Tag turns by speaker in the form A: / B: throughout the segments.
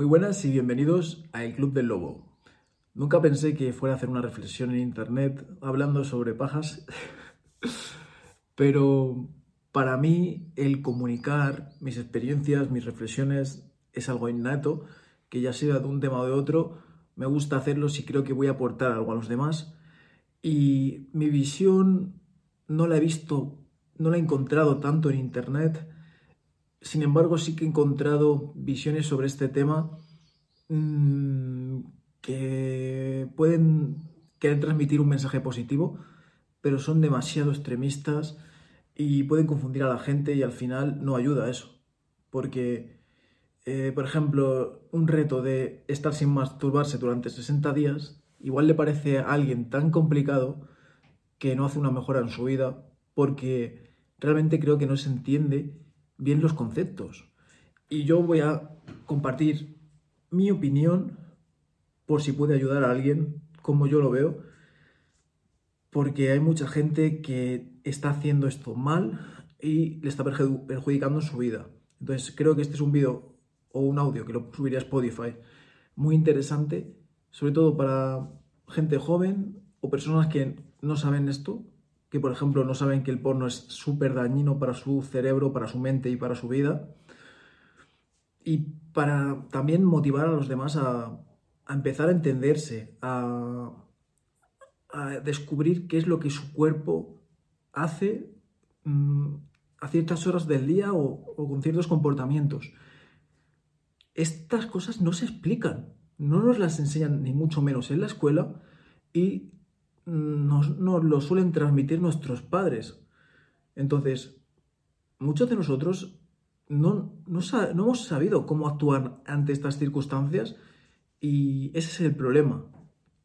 A: Muy buenas y bienvenidos a El Club del Lobo. Nunca pensé que fuera a hacer una reflexión en internet hablando sobre pajas, pero para mí el comunicar mis experiencias, mis reflexiones es algo innato, que ya sea de un tema o de otro, me gusta hacerlo si creo que voy a aportar algo a los demás. Y mi visión no la he visto, no la he encontrado tanto en internet sin embargo, sí que he encontrado visiones sobre este tema mmm, que pueden querer transmitir un mensaje positivo, pero son demasiado extremistas y pueden confundir a la gente y al final no ayuda a eso. Porque, eh, por ejemplo, un reto de estar sin masturbarse durante 60 días igual le parece a alguien tan complicado que no hace una mejora en su vida porque realmente creo que no se entiende bien los conceptos. Y yo voy a compartir mi opinión por si puede ayudar a alguien como yo lo veo, porque hay mucha gente que está haciendo esto mal y le está perjudicando su vida. Entonces creo que este es un vídeo o un audio que lo subiría a Spotify muy interesante, sobre todo para gente joven o personas que no saben esto que por ejemplo no saben que el porno es súper dañino para su cerebro, para su mente y para su vida. Y para también motivar a los demás a, empezar a entenderse, a, descubrir qué es lo que su cuerpo hace mm, a ciertas horas del día o, o con ciertos comportamientos. Estas cosas no se explican, no nos las enseñan ni mucho menos en la escuela y nos, lo suelen transmitir nuestros padres. Entonces, muchos de nosotros no, no, hemos sabido cómo actuar ante estas circunstancias y ese es el problema,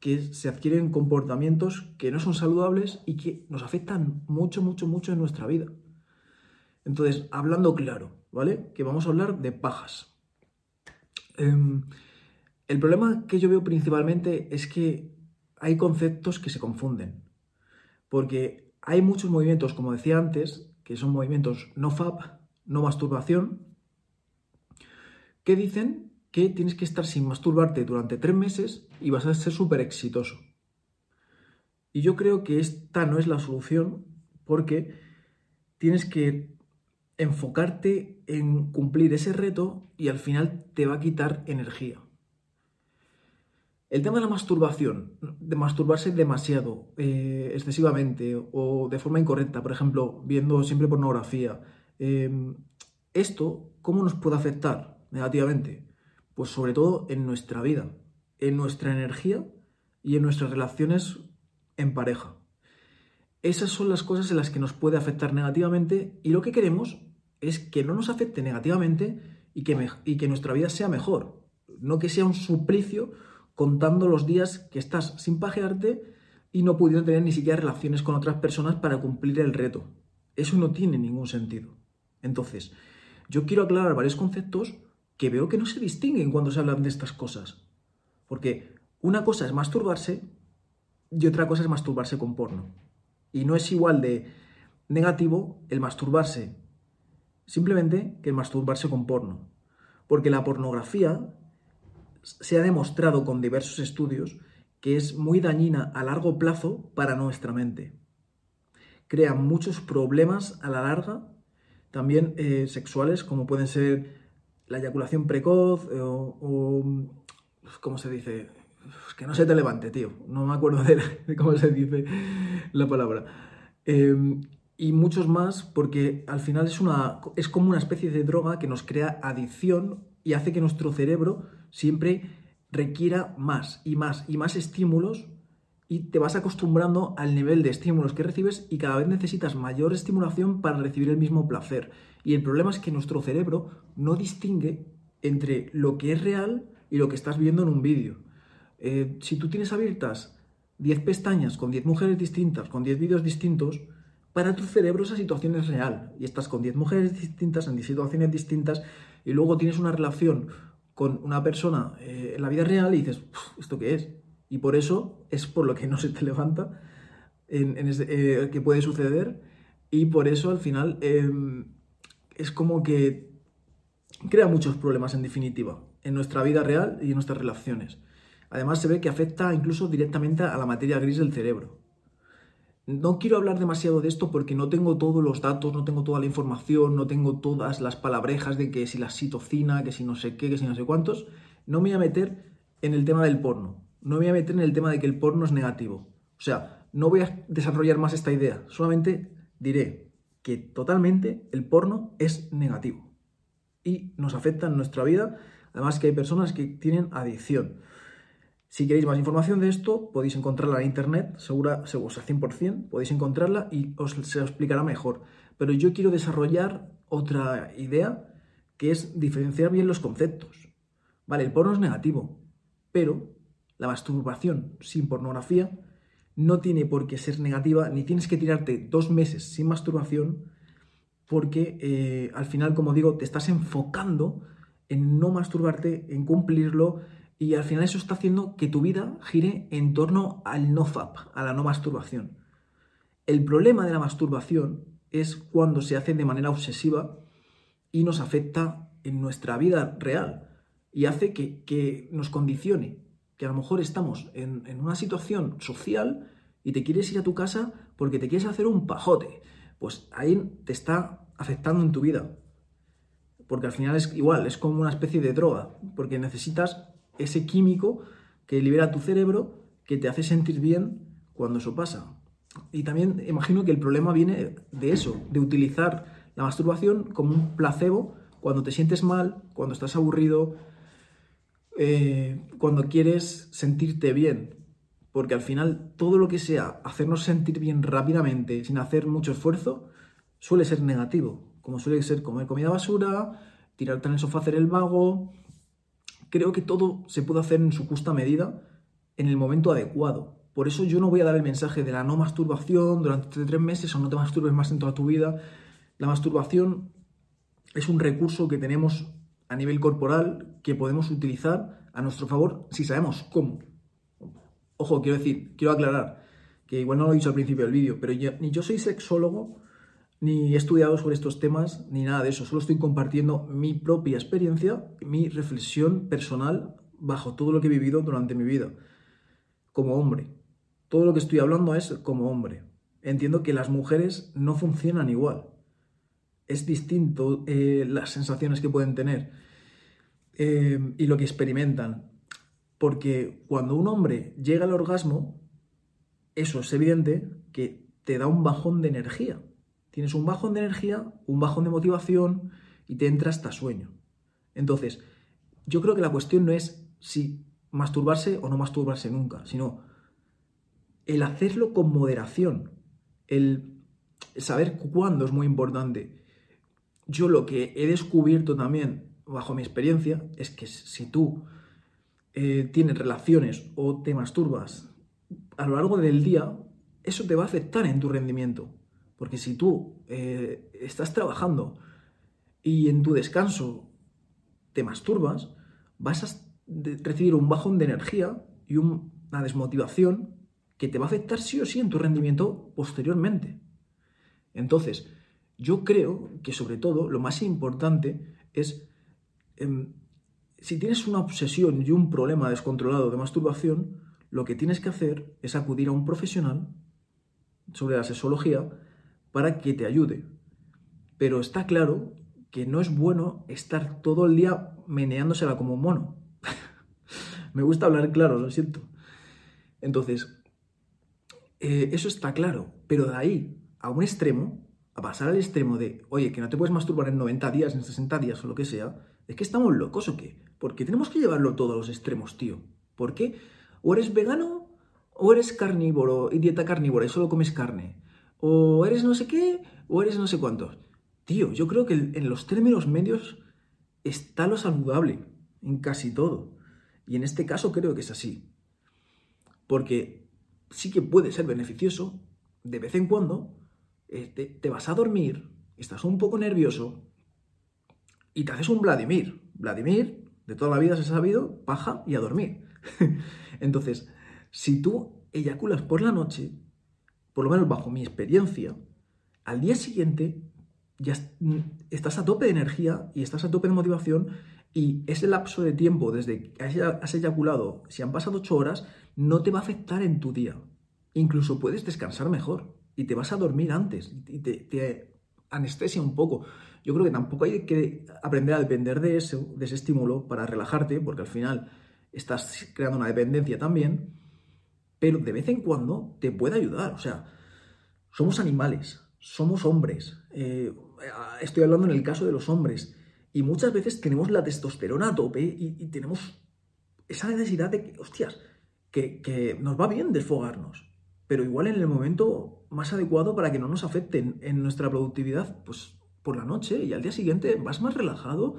A: que se adquieren comportamientos que no son saludables y que nos afectan mucho, mucho, mucho en nuestra vida. Entonces, hablando claro, ¿vale? Que vamos a hablar de pajas. Em, el problema que yo veo principalmente es que hay conceptos que se confunden. Porque hay muchos movimientos, como decía antes, que son movimientos no FAP, no masturbación, que dicen que tienes que estar sin masturbarte durante tres meses y vas a ser súper exitoso. Y yo creo que esta no es la solución porque tienes que enfocarte en cumplir ese reto y al final te va a quitar energía. El tema de la masturbación, de masturbarse demasiado, eh, excesivamente o de forma incorrecta, por ejemplo, viendo siempre pornografía, em, ¿esto cómo nos puede afectar negativamente? Pues sobre todo en nuestra vida, en nuestra energía y en nuestras relaciones en pareja. Esas son las cosas en las que nos puede afectar negativamente y lo que queremos es que no nos afecte negativamente y que, y que nuestra vida sea mejor, no que sea un suplicio contando los días que estás sin pajearte y no pudiendo tener ni siquiera relaciones con otras personas para cumplir el reto. Eso no tiene ningún sentido. Entonces, yo quiero aclarar varios conceptos que veo que no se distinguen cuando se hablan de estas cosas. Porque una cosa es masturbarse y otra cosa es masturbarse con porno. Y no es igual de negativo el masturbarse simplemente que el masturbarse con porno. Porque la pornografía se ha demostrado con diversos estudios que es muy dañina a largo plazo para nuestra mente. Crea muchos problemas a la larga, también eh, sexuales, como pueden ser la eyaculación precoz eh, o, ¿cómo se dice? que no se te levante, tío. No me acuerdo de, cómo se dice la palabra. Em, y muchos más porque al final es, una, es como una especie de droga que nos crea adicción y hace que nuestro cerebro siempre requiera más y más y más estímulos y te vas acostumbrando al nivel de estímulos que recibes y cada vez necesitas mayor estimulación para recibir el mismo placer. Y el problema es que nuestro cerebro no distingue entre lo que es real y lo que estás viendo en un vídeo. Eh, si tú tienes abiertas 10 pestañas con 10 mujeres distintas, con 10 vídeos distintos, para tu cerebro esa situación es real y estás con 10 mujeres distintas en 10 situaciones distintas y luego tienes una relación con una persona eh, en la vida real y dices, ¿esto qué es? Y por eso es por lo que no se te levanta, en, eh, que puede suceder y por eso al final em, es como que crea muchos problemas en definitiva. en nuestra vida real y en nuestras relaciones. Además se ve que afecta incluso directamente a la materia gris del cerebro. No quiero hablar demasiado de esto porque no tengo todos los datos, no tengo toda la información, no tengo todas las palabrejas de que si la citocina, que si no sé qué, que si no sé cuántos. No me voy a meter en el tema del porno. No me voy a meter en el tema de que el porno es negativo. O sea, no voy a desarrollar más esta idea. Solamente diré que totalmente el porno es negativo. Y nos afecta en nuestra vida. Además que hay personas que tienen adicción. Si queréis más información de esto, podéis encontrarla en internet, segura, seguro, 100%, podéis encontrarla y os se explicará mejor. Pero yo quiero desarrollar otra idea, que es diferenciar bien los conceptos. Vale, el porno es negativo, pero la masturbación sin pornografía no tiene por qué ser negativa, ni tienes que tirarte dos meses sin masturbación, porque eh, al final, como digo, te estás enfocando en no masturbarte, en cumplirlo, y al final eso está haciendo que tu vida gire en torno al no-fap, a la no masturbación. El problema de la masturbación es cuando se hace de manera obsesiva y nos afecta en nuestra vida real y hace que, nos condicione, que a lo mejor estamos en, en una situación social y te quieres ir a tu casa porque te quieres hacer un pajote. Pues ahí te está afectando en tu vida. Porque al final es igual, es como una especie de droga, porque necesitas ese químico que libera tu cerebro que te hace sentir bien cuando eso pasa. Y también imagino que el problema viene de eso, de utilizar la masturbación como un placebo cuando te sientes mal, cuando estás aburrido, eh, cuando quieres sentirte bien. Porque al final todo lo que sea hacernos sentir bien rápidamente, sin hacer mucho esfuerzo, suele ser negativo. Como suele ser comer comida basura, tirarte en el sofá, hacer el vago, creo que todo se puede hacer en su justa medida en el momento adecuado. Por eso yo no voy a dar el mensaje de la no masturbación durante tres meses o no te masturbes más en toda tu vida. La masturbación es un recurso que tenemos a nivel corporal que podemos utilizar a nuestro favor si sabemos cómo. Ojo, quiero decir, quiero aclarar que igual no lo he dicho al principio del vídeo, pero ni yo soy sexólogo, ni he estudiado sobre estos temas, ni nada de eso. Solo estoy compartiendo mi propia experiencia, mi reflexión personal bajo todo lo que he vivido durante mi vida, como hombre. Todo lo que estoy hablando es como hombre. Entiendo que las mujeres no funcionan igual. Es distinto eh, las sensaciones que pueden tener eh, y lo que experimentan. Porque cuando un hombre llega al orgasmo, eso es evidente que te da un bajón de energía Tienes un bajón de energía, un bajón de motivación y te entra hasta sueño. Entonces, yo creo que la cuestión no es si masturbarse o no masturbarse nunca, sino el hacerlo con moderación, el saber cuándo es muy importante. Yo lo que he descubierto también, bajo mi experiencia, es que si tú eh, tienes relaciones o te masturbas a lo largo del día, eso te va a afectar en tu rendimiento. Porque si tú eh, estás trabajando y en tu descanso te masturbas, vas a recibir un bajón de energía y una desmotivación que te va a afectar sí o sí en tu rendimiento posteriormente. Entonces, yo creo que sobre todo lo más importante es, em, si tienes una obsesión y un problema descontrolado de masturbación, lo que tienes que hacer es acudir a un profesional sobre la sexología para que te ayude. Pero está claro que no es bueno estar todo el día meneándosela como un mono. Me gusta hablar claro, lo siento. Entonces, eh, eso está claro, pero de ahí a un extremo, a pasar al extremo de, oye, que no te puedes masturbar en 90 días, en 60 días o lo que sea, es que estamos locos o qué. Porque tenemos que llevarlo todo a los extremos, tío. ¿Por qué? O eres vegano o eres carnívoro y dieta carnívora y solo comes carne o eres no sé qué, o eres no sé cuántos. Tío, yo creo que en los términos medios está lo saludable en casi todo. Y en este caso creo que es así. Porque sí que puede ser beneficioso, de vez en cuando, eh, te, vas a dormir, estás un poco nervioso y te haces un Vladimir. Vladimir, de toda la vida se ha sabido, paja y a dormir. Entonces, si tú eyaculas por la noche, por lo menos bajo mi experiencia, al día siguiente ya estás a tope de energía y estás a tope de motivación Y ese lapso de tiempo desde que has eyaculado, si han pasado ocho horas, no te va a afectar en tu día. Incluso puedes descansar mejor y te vas a dormir antes y te, anestesia un poco. Yo creo que tampoco hay que aprender a depender de, eso, de ese estímulo para relajarte, porque al final estás creando una dependencia también, pero de vez en cuando te puede ayudar. O sea, somos animales, somos hombres. Eh, estoy hablando en el caso de los hombres. Y muchas veces tenemos la testosterona a tope y, tenemos esa necesidad de que, hostias, que, nos va bien desfogarnos, pero igual en el momento más adecuado para que no nos afecten en nuestra productividad, pues por la noche y al día siguiente vas más relajado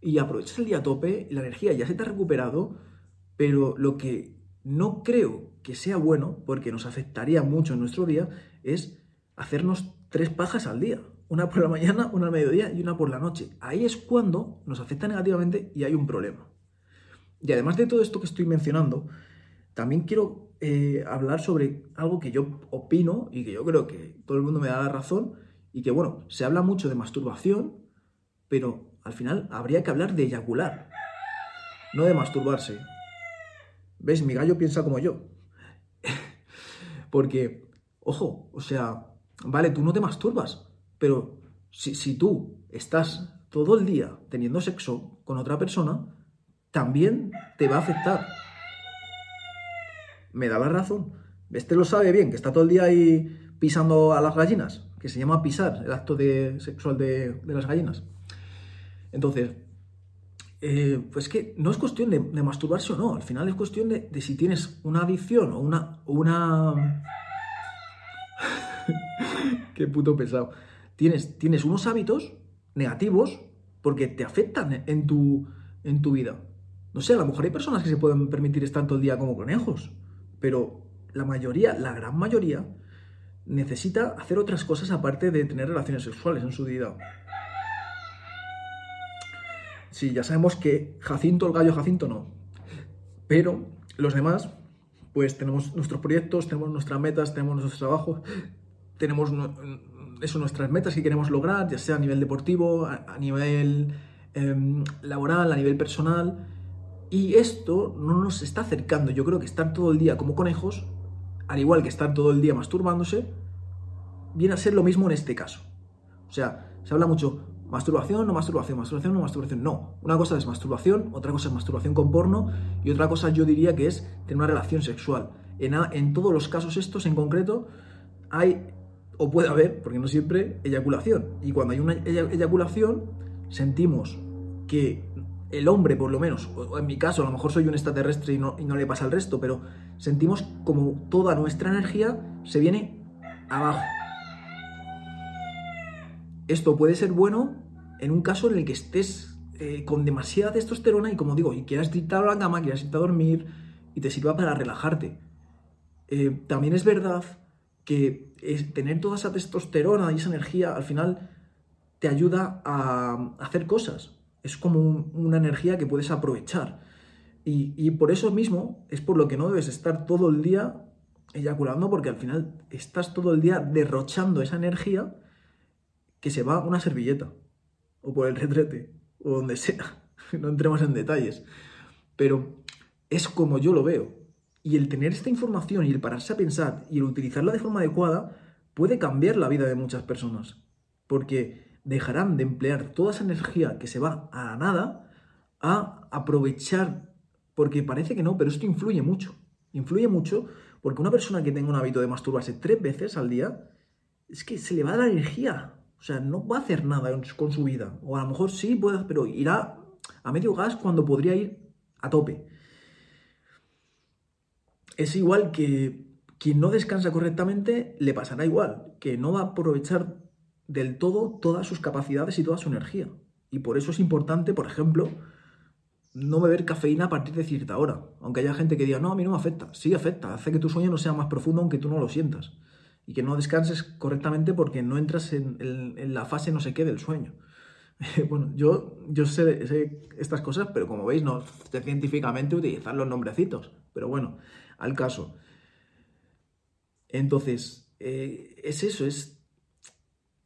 A: y aprovechas el día a tope, la energía ya se te ha recuperado, pero lo que no creo que sea bueno, porque nos afectaría mucho en nuestro día, es hacernos tres pajas al día una por la mañana, una al mediodía y una por la noche. Ahí es cuando nos afecta negativamente y hay un problema. Y además de todo esto que estoy mencionando, también quiero eh, hablar sobre algo que yo opino y que yo creo que todo el mundo me da la razón y que, bueno, se habla mucho de masturbación, pero al final habría que hablar de eyacular, no de masturbarse. ¿Ves? Mi gallo piensa como yo. Porque, ojo, o sea, vale, tú no te masturbas, pero si, tú estás todo el día teniendo sexo con otra persona, también te va a afectar. Me da la razón. Este lo sabe bien, que está todo el día ahí pisando a las gallinas, que se llama pisar, el acto de, sexual de, las gallinas. Entonces, eh, pues que no es cuestión de, masturbarse o no, al final es cuestión de, si tienes una adicción o una... Qué puto pesado tienes, unos hábitos negativos porque te afectan en tu, en tu vida. No sé, a lo mejor hay personas que se pueden permitir estar todo el día como conejos, pero la mayoría, la gran mayoría, necesita hacer otras cosas aparte de tener relaciones sexuales en su vida. Sí, ya sabemos que Jacinto, el gallo Jacinto, no. Pero los demás, pues tenemos nuestros proyectos, tenemos nuestras metas, tenemos nuestros trabajos, tenemos eso, nuestras metas que queremos lograr, ya sea a nivel deportivo, a, nivel em, laboral, a nivel personal. Y esto no nos está acercando. Yo creo que estar todo el día como conejos, al igual que estar todo el día masturbándose, viene a ser lo mismo en este caso. O sea, se habla mucho masturbación, no masturbación, masturbación, no masturbación. No, una cosa es masturbación, otra cosa es masturbación con porno y otra cosa yo diría que es tener una relación sexual. En, en todos los casos estos en concreto hay o puede haber, porque no siempre, eyaculación. Y cuando hay una eyaculación, sentimos que el hombre, por lo menos, o en mi caso, a lo mejor soy un extraterrestre y no, y no le pasa al resto, pero sentimos como toda nuestra energía se viene abajo. Esto puede ser bueno en un caso en el que estés eh, con demasiada testosterona y, como digo, y quieras irte a la cama, quieras irte a dormir y te sirva para relajarte. Eh, también es verdad que tener toda esa testosterona y esa energía al final te ayuda a hacer cosas. Es como una energía que puedes aprovechar. Y, por eso mismo es por lo que no debes estar todo el día eyaculando, porque al final estás todo el día derrochando esa energía que se va una servilleta, o por el retrete, o donde sea. No entremos en detalles. Pero es como yo lo veo. Y el tener esta información y el pararse a pensar y el utilizarla de forma adecuada puede cambiar la vida de muchas personas. Porque dejarán de emplear toda esa energía que se va a nada a aprovechar. Porque parece que no, pero esto influye mucho. Influye mucho porque una persona que tenga un hábito de masturbarse tres veces al día, es que se le va a la energía. O sea, no va a hacer nada con su vida. O a lo mejor sí puede, pero irá a medio gas cuando podría ir a tope es igual que quien no descansa correctamente le pasará igual, que no va a aprovechar del todo todas sus capacidades y toda su energía. Y por eso es importante, por ejemplo, no beber cafeína a partir de cierta hora. Aunque haya gente que diga, no, a mí no me afecta. Sí afecta, hace que tu sueño no sea más profundo aunque tú no lo sientas. Y que no descanses correctamente porque no entras en, la fase no sé qué del sueño. bueno, yo, yo sé, estas cosas, pero como veis, no sé científicamente utilizar los nombrecitos. Pero bueno, al caso. Entonces, eh, es eso, es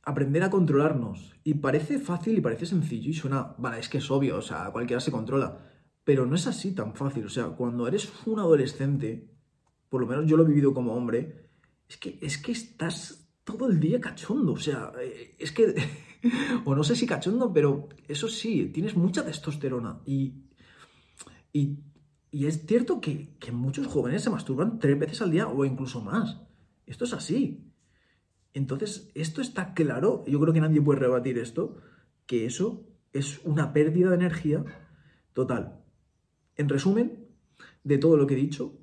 A: aprender a controlarnos. Y parece fácil y parece sencillo y suena, vale, es que es obvio, o sea, cualquiera se controla. Pero no es así tan fácil. O sea, cuando eres un adolescente, por lo menos yo lo he vivido como hombre, es que, es que estás todo el día cachondo. O sea, eh, es que, o no sé si cachondo, pero eso sí, tienes mucha testosterona. Y, y, es cierto que, que muchos jóvenes se masturban tres veces al día o incluso más. Esto es así. Entonces, esto está claro, yo creo que nadie puede rebatir esto, que eso es una pérdida de energía total. En resumen, de todo lo que he dicho,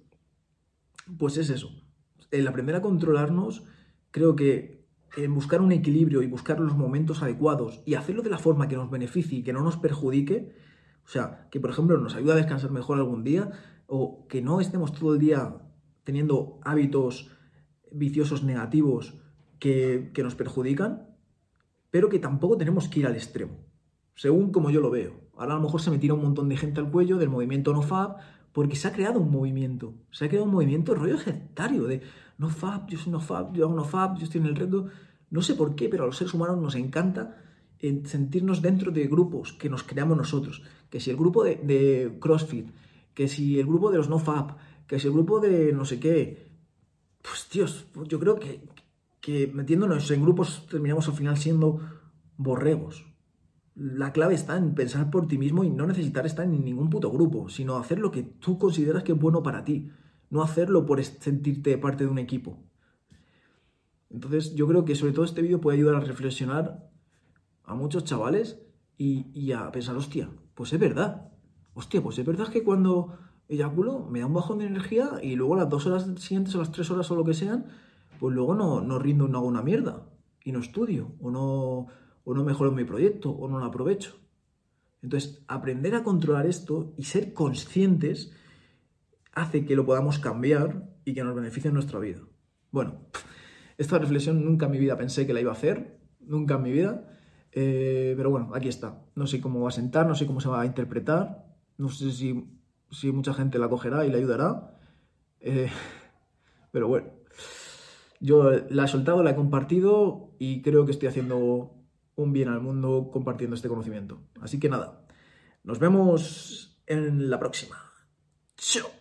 A: pues es eso. El aprender a controlarnos, creo que en buscar un equilibrio y buscar los momentos adecuados y hacerlo de la forma que nos beneficie y que no nos perjudique, o sea, que por ejemplo nos ayude a descansar mejor algún día o que no estemos todo el día teniendo hábitos viciosos negativos que, nos perjudican, pero que tampoco tenemos que ir al extremo, según como yo lo veo. Ahora a lo mejor se me tira un montón de gente al cuello del movimiento NoFap, porque se ha creado un movimiento, se ha creado un movimiento rollo sectario de NoFap, yo soy NoFap, yo hago NoFap, yo estoy en el reto. No sé por qué, pero a los seres humanos nos encanta eh, sentirnos dentro de grupos que nos creamos nosotros. Que si el grupo de, CrossFit, que si el grupo de los NoFap, que si el grupo de no sé qué, pues Dios, yo creo que metiéndonos en grupos terminamos al final siendo borregos. La clave está en pensar por ti mismo y no necesitar estar en ningún puto grupo, sino hacer lo que tú consideras que es bueno para ti, no hacerlo por sentirte parte de un equipo. Entonces yo creo que sobre todo este vídeo puede ayudar a reflexionar a muchos chavales y, a pensar, hostia, pues es verdad. Hostia, pues es verdad que cuando eyaculo me da un bajón de energía y luego las dos horas siguientes, a las tres horas o lo que sean, pues luego no, no rindo, no hago una mierda y no estudio o no, o no mejoro mi proyecto o no lo aprovecho. Entonces, aprender a controlar esto y ser conscientes hace que lo podamos cambiar y que nos beneficie en nuestra vida. Bueno, esta reflexión nunca en mi vida pensé que la iba a hacer, nunca en mi vida, eh, pero bueno, aquí está. No sé cómo va a sentar, no sé cómo se va a interpretar, no sé si, si mucha gente la cogerá y le ayudará, eh, pero bueno. Yo la he soltado, la he compartido y creo que estoy haciendo un bien al mundo compartiendo este conocimiento. Así que nada, nos vemos en la próxima. Chao.